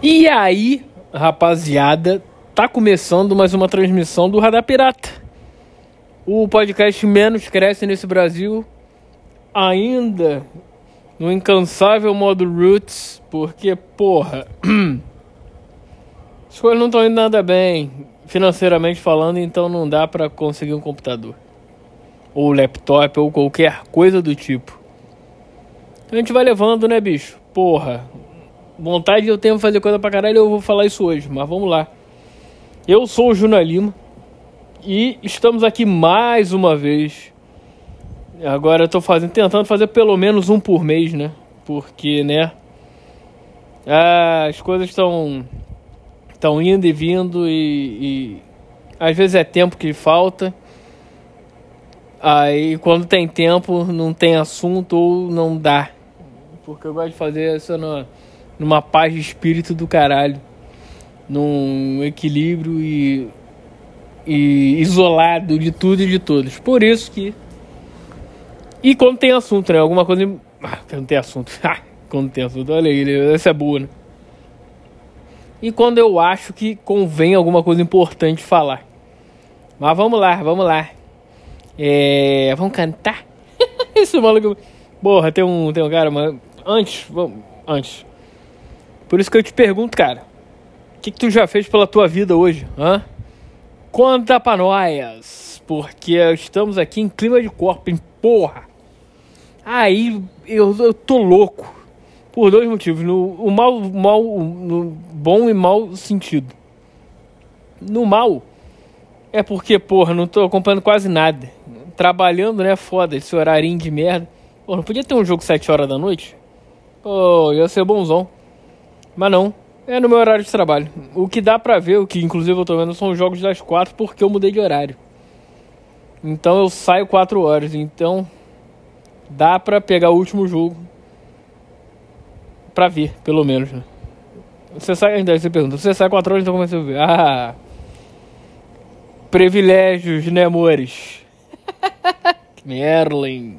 E aí, rapaziada, tá começando mais uma transmissão do Radar Pirata. O podcast menos cresce nesse Brasil, ainda no incansável modo Roots, porque, porra, as coisas não estão indo nada bem, financeiramente falando, então não dá pra conseguir um computador, ou laptop, ou qualquer coisa do tipo. A gente vai levando, né, bicho? Porra, vontade eu tenho de fazer coisa pra caralho, eu vou falar isso hoje, mas vamos lá. Eu sou o Juna Lima e estamos aqui mais uma vez. Agora eu tô fazendo, tentando fazer pelo menos um por mês, né? Porque, né? As coisas estão estão indo e vindo e, e às vezes é tempo que falta. Aí quando tem tempo, não tem assunto ou não dá. Porque eu gosto de fazer isso no, numa paz de espírito do caralho. Num equilíbrio e, e isolado de tudo e de todos. Por isso que. E quando tem assunto, né? Alguma coisa. Ah, não tem assunto. quando tem assunto, olha aí, essa é boa, né? E quando eu acho que convém alguma coisa importante falar. Mas vamos lá, vamos lá. É, vamos cantar? Esse maluco. Porra, tem um, tem um cara, mas antes, vamos, antes. Por isso que eu te pergunto, cara, o que, que tu já fez pela tua vida hoje? Hã? Conta pra nós, porque estamos aqui em clima de corpo, em porra. Aí eu, eu tô louco por dois motivos, no o mal, mal, no bom e mau sentido. No mal é porque, porra, não tô acompanhando quase nada. Trabalhando, né, foda, esse horário de merda. Pô, não podia ter um jogo 7 horas da noite? Pô, ia ser bonzão. Mas não, é no meu horário de trabalho. O que dá pra ver, o que inclusive eu tô vendo, são os jogos das quatro porque eu mudei de horário. Então eu saio quatro horas. Então dá pra pegar o último jogo pra ver, pelo menos. Né? Você sai, ainda você pergunta, você sai quatro horas, então que você vê? Ah, privilégios, né, amores? Merlin.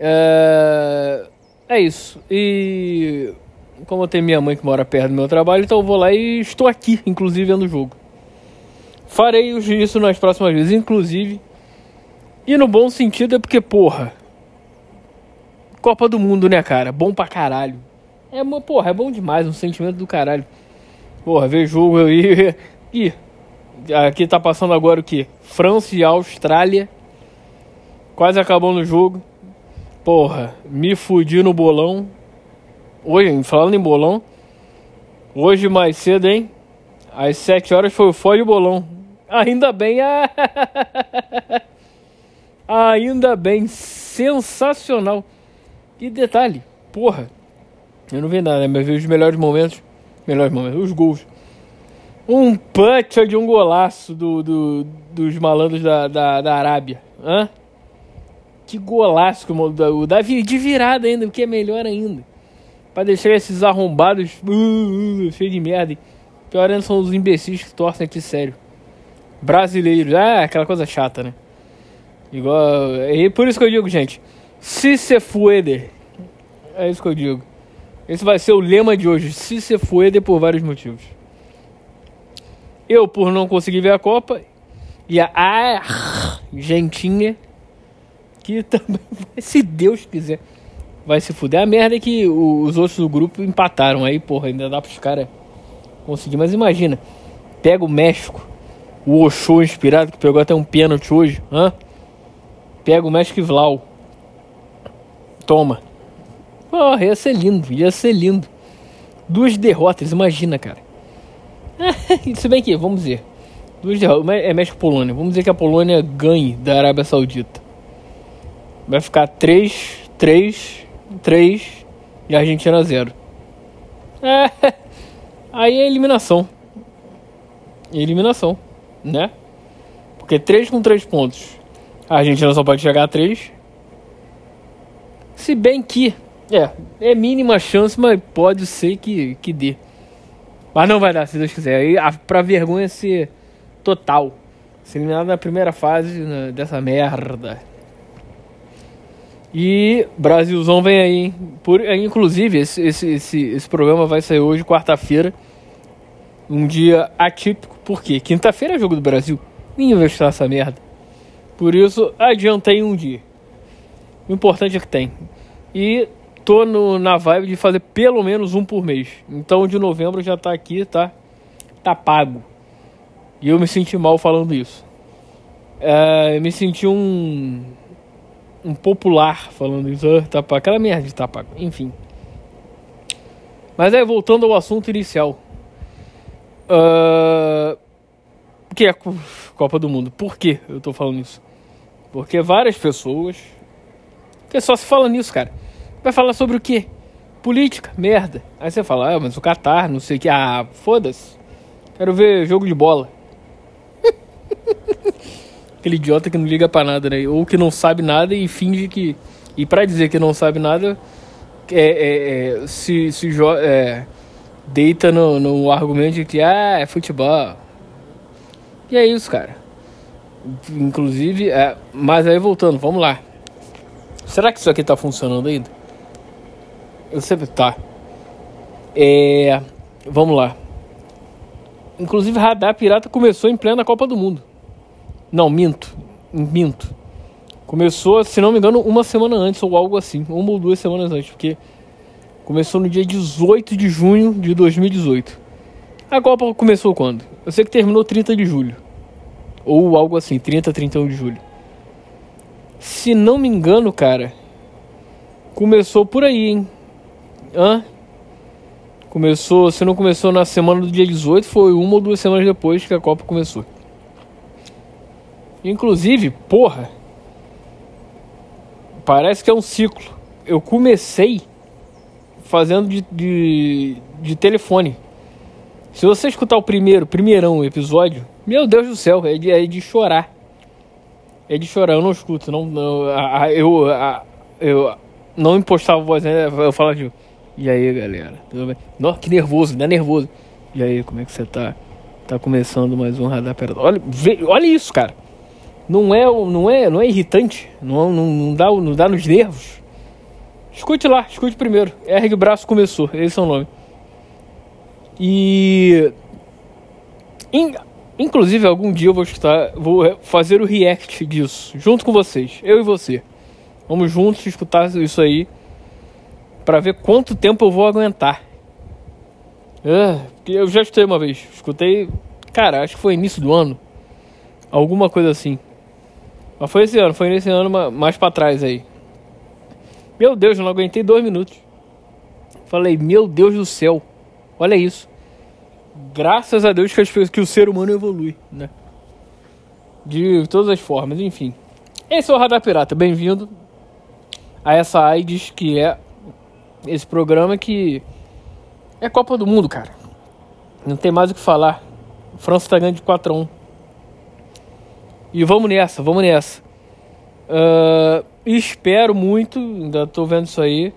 É... É isso. E como eu tenho minha mãe que mora perto do meu trabalho, então eu vou lá e estou aqui, inclusive, vendo o jogo. Farei isso nas próximas vezes, inclusive. E no bom sentido é porque, porra. Copa do Mundo, né, cara? Bom pra caralho. É, porra, é bom demais, um sentimento do caralho. Porra, ver jogo aí. Ih, aqui tá passando agora o que? França e Austrália. Quase acabou no jogo. Porra, me fudi no bolão. Hoje, falando em bolão, hoje mais cedo, hein? Às 7 horas foi o fode bolão. Ainda bem, ah, ainda bem, sensacional. E detalhe, porra, eu não vi nada, né? mas vi os melhores momentos, melhores momentos, os gols. Um punch de um golaço do, do dos malandros da, da, da Arábia. Hã? Que golaço o Davi de virada ainda, o que é melhor ainda. Pra deixar esses arrombados uh, uh, cheio de merda. Pior ainda são os imbecis que torcem aqui sério. Brasileiros, ah, aquela coisa chata, né? Igual. E por isso que eu digo, gente. Se se fuede. É isso que eu digo. Esse vai ser o lema de hoje. Se se fuede por vários motivos. Eu, por não conseguir ver a Copa. E a Argentina que também, se Deus quiser, vai se fuder. A merda é que os outros do grupo empataram aí, porra, ainda dá pros caras conseguir. Mas imagina, pega o México, o Oshô inspirado, que pegou até um pênalti hoje, hã? Pega o México e Vlau. Toma. Porra, ia ser lindo, ia ser lindo. Duas derrotas, imagina, cara. Se bem que, vamos dizer, duas derrotas, é México e Polônia. Vamos dizer que a Polônia ganhe da Arábia Saudita. Vai ficar 3, 3, 3 e a Argentina 0. É, aí é eliminação. Eliminação, né? Porque 3 com 3 pontos. A Argentina só pode chegar a 3. Se bem que, é, é mínima chance, mas pode ser que, que dê. Mas não vai dar, se Deus quiser. Aí, a, pra vergonha ser total. Ser eliminado na primeira fase né, dessa merda. E Brasilzão vem aí, hein? Por, inclusive, esse, esse, esse, esse programa vai sair hoje, quarta-feira. Um dia atípico, por quê? Quinta-feira é jogo do Brasil. Ninguém vai estar essa merda. Por isso, adiantei um dia. O importante é que tem. E tô no, na vibe de fazer pelo menos um por mês. Então, de novembro já tá aqui, tá? Tá pago. E eu me senti mal falando isso. É, eu me senti um. Um popular falando isso. Ah, tá. Aquela merda de tá. Enfim. Mas aí, voltando ao assunto inicial. Uh, que é a Copa do Mundo. Por que eu tô falando isso? Porque várias pessoas. Que só se fala nisso, cara. Vai falar sobre o quê? Política, merda. Aí você fala, ah, mas o Qatar, não sei o que. Ah, foda-se. Quero ver jogo de bola. Aquele idiota que não liga pra nada, né? Ou que não sabe nada e finge que. E pra dizer que não sabe nada, é, é, é se, se é, deita no, no argumento de que, ah, é futebol. E é isso, cara. Inclusive, é, mas aí voltando, vamos lá. Será que isso aqui tá funcionando ainda? Eu sempre tá. É, vamos lá. Inclusive, Radar Pirata começou em plena Copa do Mundo. Não, minto. Minto. Começou, se não me engano, uma semana antes ou algo assim. Uma ou duas semanas antes. Porque começou no dia 18 de junho de 2018. A Copa começou quando? Eu sei que terminou 30 de julho. Ou algo assim, 30, 31 de julho. Se não me engano, cara, começou por aí, hein? Hã? Começou, se não começou na semana do dia 18, foi uma ou duas semanas depois que a Copa começou. Inclusive, porra, parece que é um ciclo. Eu comecei fazendo de, de, de telefone. Se você escutar o primeiro, primeirão episódio, meu Deus do céu, é de, é de chorar. É de chorar, eu não escuto, não, não a, eu, a, eu não impostava voz, né? Eu falava de e aí, galera? Tudo bem? Nossa, que nervoso, dá nervoso. E aí, como é que você tá? Tá começando mais um radar perto. Olha, olha isso, cara. Não é, não é, não é irritante, não, não, não dá, não dá nos nervos. Escute lá, escute primeiro. R de braço começou, esse é o nome. E in, inclusive algum dia eu vou escutar, vou fazer o react disso junto com vocês, eu e você. Vamos juntos escutar isso aí para ver quanto tempo eu vou aguentar. É, eu já escutei uma vez, escutei, cara, acho que foi início do ano, alguma coisa assim. Mas foi esse ano, foi nesse ano mais para trás aí. Meu Deus, eu não aguentei dois minutos. Falei, meu Deus do céu, olha isso. Graças a Deus que, as, que o ser humano evolui, né? De todas as formas, enfim. Esse é o Radar Pirata, bem-vindo a essa AIDS que é esse programa que é Copa do Mundo, cara. Não tem mais o que falar. França tá ganhando de 4 a 1. E vamos nessa, vamos nessa. Uh, espero muito, ainda tô vendo isso aí,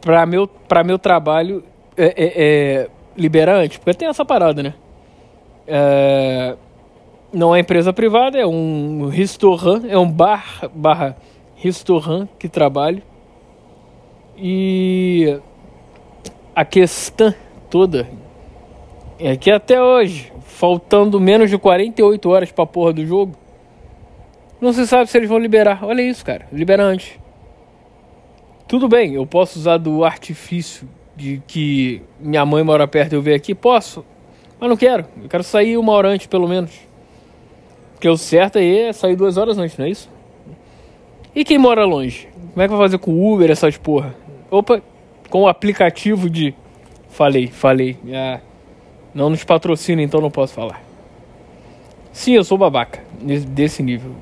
para meu, pra meu trabalho é, é, é, liberar antes, porque tem essa parada, né? É, não é empresa privada, é um restaurant, é um bar barra restaurant que trabalho. E a questão toda é que até hoje, faltando menos de 48 horas pra porra do jogo, não se sabe se eles vão liberar. Olha isso, cara. Libera antes. Tudo bem, eu posso usar do artifício de que minha mãe mora perto e eu ver aqui? Posso. Mas não quero. Eu quero sair uma hora antes, pelo menos. Porque o certo aí é sair duas horas antes, não é isso? E quem mora longe? Como é que vai fazer com Uber essas porra? Opa, com o aplicativo de. Falei, falei. Ah, não nos patrocina, então não posso falar. Sim, eu sou babaca. Desse nível.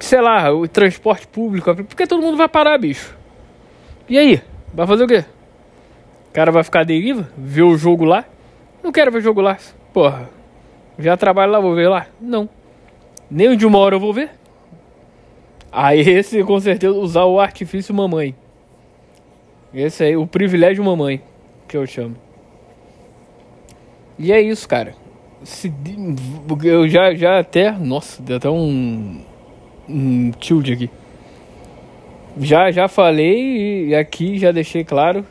Sei lá, o transporte público. Porque todo mundo vai parar, bicho. E aí? Vai fazer o quê? O cara vai ficar deriva? Ver o jogo lá? Não quero ver o jogo lá. Porra. Já trabalho lá, vou ver lá? Não. Nem de uma hora eu vou ver. Aí esse com certeza usar o artifício mamãe. Esse aí, o privilégio mamãe, que eu chamo. E é isso, cara. Se, eu já, já até. Nossa, deu até um. Um tilt aqui. Já, já falei e aqui já deixei claro.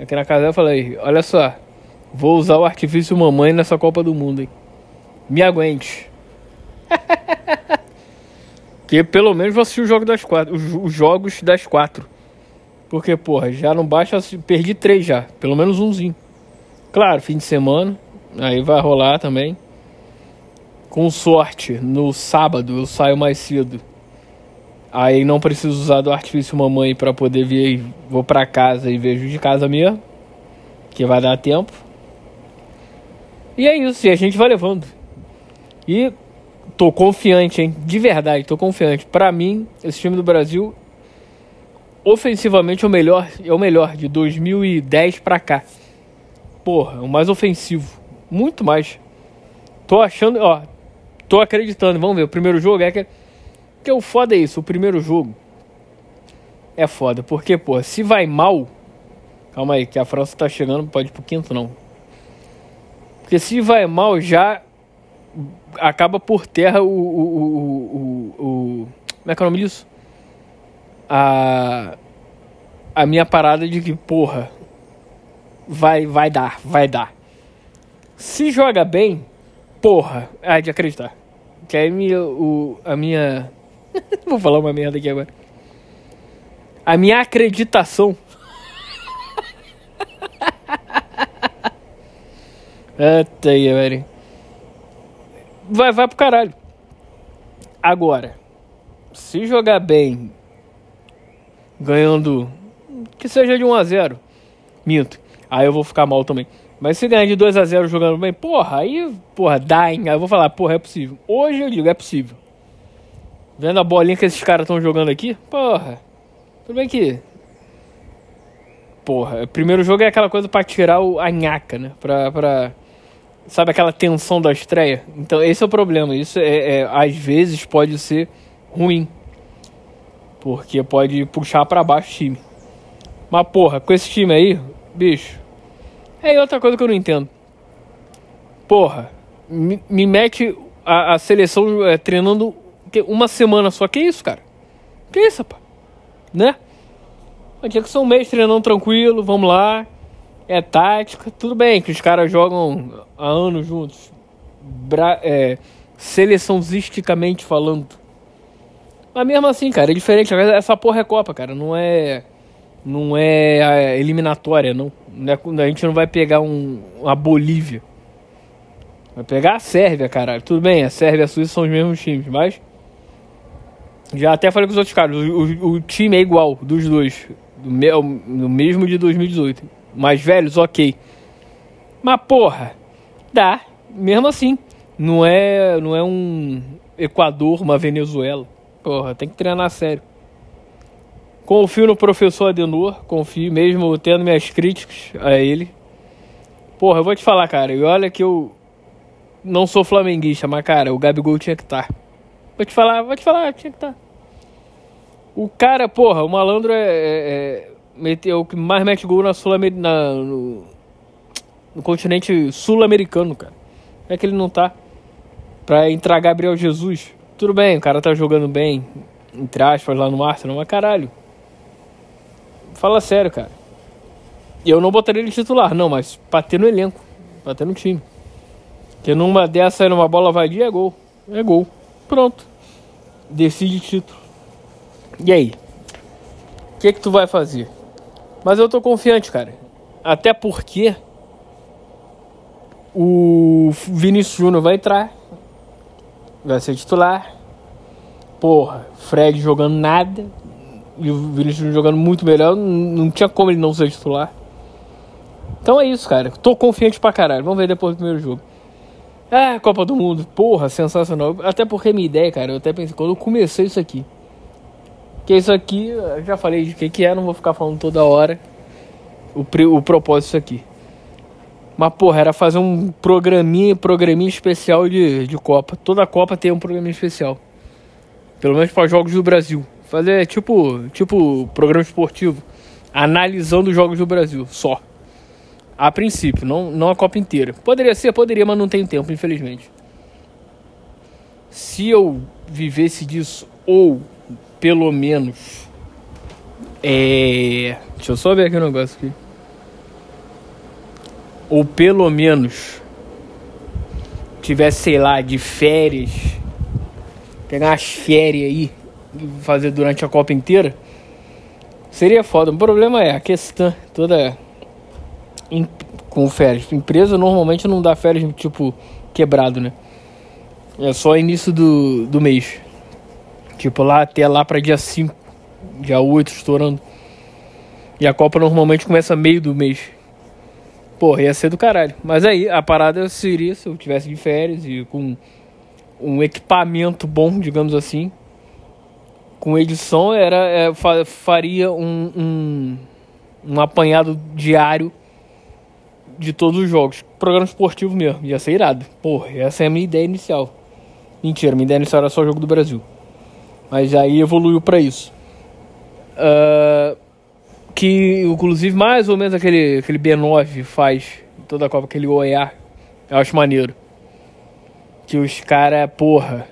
Aqui na casa eu falei, olha só, vou usar o artifício mamãe nessa Copa do Mundo, hein? Me aguente. que pelo menos vou assistir o jogo das quatro, os, os jogos das quatro. Porque, porra, já não baixa. Perdi três já. Pelo menos umzinho. Claro, fim de semana. Aí vai rolar também. Com sorte, no sábado eu saio mais cedo. Aí não preciso usar do artifício mamãe para poder vir. Vou para casa e vejo de casa mesmo. Que vai dar tempo. E é isso, e a gente vai levando. E tô confiante, hein? De verdade, tô confiante. Para mim, esse time do Brasil ofensivamente é o melhor, é o melhor de 2010 para cá. Porra, o mais ofensivo, muito mais. Tô achando, ó, tô acreditando. Vamos ver, o primeiro jogo é que que o foda é isso, o primeiro jogo é foda, porque pô, se vai mal, calma aí, que a França tá chegando, pode ir pro quinto não. Porque se vai mal já acaba por terra o, o, o, o, como é que é o nome disso? a a minha parada de que, porra, vai vai dar, vai dar. Se joga bem, porra, é de acreditar. Que aí minha, o, a minha. Vou falar uma merda aqui agora. A minha acreditação. Eita aí, velho. Vai, vai pro caralho. Agora, se jogar bem ganhando que seja de 1 a 0 minto. Aí eu vou ficar mal também. Mas se ganhar de 2 a 0 jogando bem, porra, aí, porra, dá, hein? Aí eu vou falar, porra, é possível. Hoje eu digo, é possível. Vendo a bolinha que esses caras estão jogando aqui, porra. Tudo bem que. Porra, primeiro jogo é aquela coisa para tirar o, a nhaca, né? Pra, pra. Sabe aquela tensão da estreia? Então esse é o problema. Isso é, é às vezes pode ser ruim. Porque pode puxar para baixo o time. Mas porra, com esse time aí, bicho. É outra coisa que eu não entendo. Porra, me, me mete a, a seleção é, treinando uma semana só. Que isso, cara? Que isso, pá? Né? Tinha que ser um mês treinando tranquilo, vamos lá. É tática, tudo bem que os caras jogam há anos juntos. Bra é, falando. Mas mesmo assim, cara, é diferente. Essa porra é Copa, cara. Não é. Não é eliminatória, não. não é, a gente não vai pegar um, uma Bolívia. Vai pegar a Sérvia, caralho. Tudo bem, a Sérvia e a Suíça são os mesmos times, mas. Já até falei com os outros caras. O, o, o time é igual dos dois. Do, me, do mesmo de 2018. Mais velhos, ok. Mas porra, dá. Mesmo assim. Não é, não é um Equador, uma Venezuela. Porra, tem que treinar sério. Confio no professor Adenor, confio mesmo tendo minhas críticas a ele. Porra, eu vou te falar, cara, e olha que eu não sou flamenguista, mas cara, o Gabigol tinha que estar. Tá. Vou te falar, vou te falar, tinha que estar. Tá. O cara, porra, o malandro é, é, é, é o que mais mete gol na Sul na, no, no continente sul-americano, cara. Como é que ele não tá? Pra entrar Gabriel Jesus. Tudo bem, o cara tá jogando bem, entre aspas, lá no Arsenal, mas caralho. Fala sério, cara. Eu não botaria ele titular, não, mas pra ter no elenco, pra ter no time. Porque numa dessa numa bola vadia, é gol. É gol. Pronto. Decide título. E aí? O que que tu vai fazer? Mas eu tô confiante, cara. Até porque o Vinícius Júnior vai entrar vai ser titular. Porra, Fred jogando nada. E o Vinicius jogando muito melhor. Não tinha como ele não ser titular. Então é isso, cara. Tô confiante pra caralho. Vamos ver depois do primeiro jogo. Ah, Copa do Mundo. Porra, sensacional. Até porque minha ideia, cara, eu até pensei, quando eu comecei isso aqui. Que isso aqui, eu já falei de que que é, não vou ficar falando toda hora. O, o propósito disso aqui. Mas, porra, era fazer um programinha, programinha especial de, de Copa. Toda Copa tem um programinha especial. Pelo menos para jogos do Brasil. Fazer tipo, tipo programa esportivo. Analisando os jogos do Brasil, só. A princípio, não, não a Copa inteira. Poderia ser, poderia, mas não tenho tempo, infelizmente. Se eu vivesse disso, ou pelo menos É. Deixa eu só ver aqui o um negócio aqui. Ou pelo menos tivesse, sei lá, de férias. Pegar umas férias aí fazer durante a Copa inteira. Seria foda. O problema é a questão toda com férias. Empresa normalmente não dá férias tipo quebrado, né? É só início do, do mês. Tipo lá até lá para dia 5, dia 8 estourando. E a Copa normalmente começa meio do mês. Porra, ia ser do caralho. Mas aí a parada seria se eu tivesse de férias e com um equipamento bom, digamos assim. Com edição era é, faria um, um, um apanhado diário de todos os jogos. Programa esportivo mesmo, ia ser irado. Porra, essa é a minha ideia inicial. Mentira, minha ideia inicial era só jogo do Brasil. Mas aí evoluiu para isso. Uh, que inclusive mais ou menos aquele, aquele B9 faz toda a Copa, aquele OEA. Eu acho maneiro. Que os caras, porra.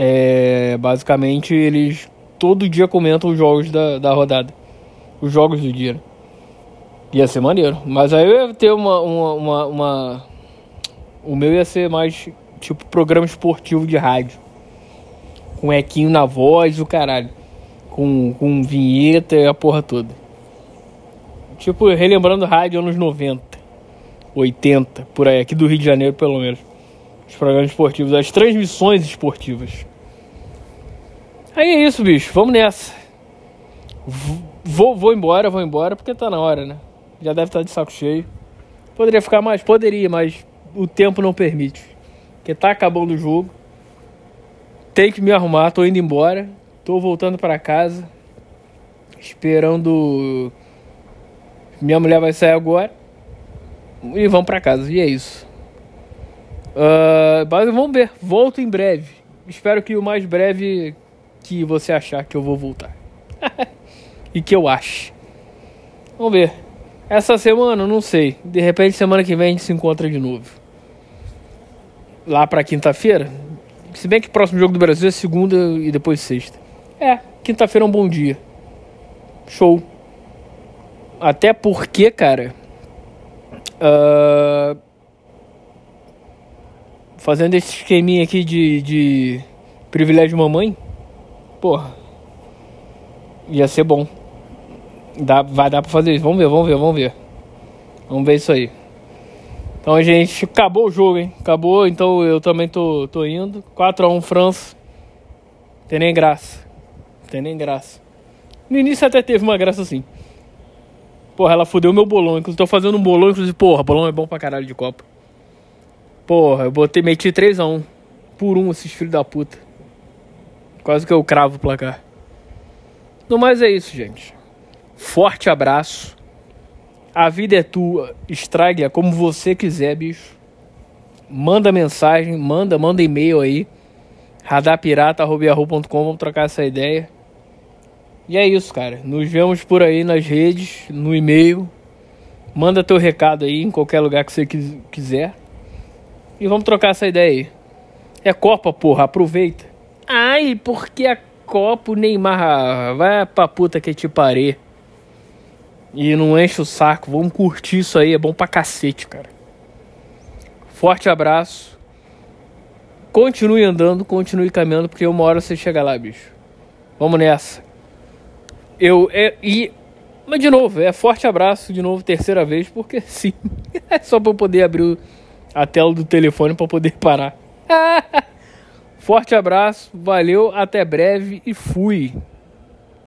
É, basicamente eles todo dia comentam os jogos da, da rodada. Os jogos do dia. Ia ser maneiro. Mas aí eu ia ter uma, uma, uma, uma. O meu ia ser mais tipo programa esportivo de rádio. Com equinho na voz, o caralho com, com vinheta e a porra toda. Tipo, relembrando rádio anos 90, 80, por aí, aqui do Rio de Janeiro, pelo menos. Os programas esportivos, as transmissões esportivas. Aí é isso, bicho. Vamos nessa. Vou, vou embora, vou embora, porque tá na hora, né? Já deve estar tá de saco cheio. Poderia ficar mais? Poderia, mas o tempo não permite. Porque tá acabando o jogo. Tem que me arrumar, tô indo embora. Tô voltando para casa, esperando. Minha mulher vai sair agora e vamos para casa. E é isso. Uh, mas vamos ver. Volto em breve. Espero que o mais breve que você achar que eu vou voltar. e que eu ache. Vamos ver. Essa semana, não sei. De repente, semana que vem a gente se encontra de novo. Lá pra quinta-feira. Se bem que o próximo jogo do Brasil é segunda e depois sexta. É, quinta-feira é um bom dia. Show. Até porque, cara. Uh, fazendo esse esqueminha aqui de, de privilégio mamãe. Porra. Ia ser bom. Dá, vai dar pra fazer isso. Vamos ver, vamos ver, vamos ver. Vamos ver isso aí. Então, gente, acabou o jogo, hein? Acabou, então eu também tô, tô indo. 4x1 França. Tem nem graça. Tem nem graça. No início até teve uma graça assim. Porra, ela fudeu meu bolão. Inclusive, tô fazendo um bolão, inclusive, porra, bolão é bom pra caralho de Copa. Porra, eu botei, meti 3x1. Por um, esses filhos da puta. Quase que eu cravo o placar. No mais é isso, gente. Forte abraço. A vida é tua. Estrague-a como você quiser, bicho. Manda mensagem, manda, manda e-mail aí. radarpirata.com, vamos trocar essa ideia. E é isso, cara. Nos vemos por aí nas redes, no e-mail. Manda teu recado aí em qualquer lugar que você quiser. E vamos trocar essa ideia aí. É Copa, porra, aproveita. Ai, porque a Copa, o Neymar vai pra puta que te parei. E não enche o saco. Vamos curtir isso aí, é bom pra cacete, cara. Forte abraço. Continue andando, continue caminhando, porque uma hora você chega lá, bicho. Vamos nessa. Eu. É, e. Mas de novo, é forte abraço de novo, terceira vez, porque sim. É só pra eu poder abrir a tela do telefone para poder parar. forte abraço, valeu, até breve e fui.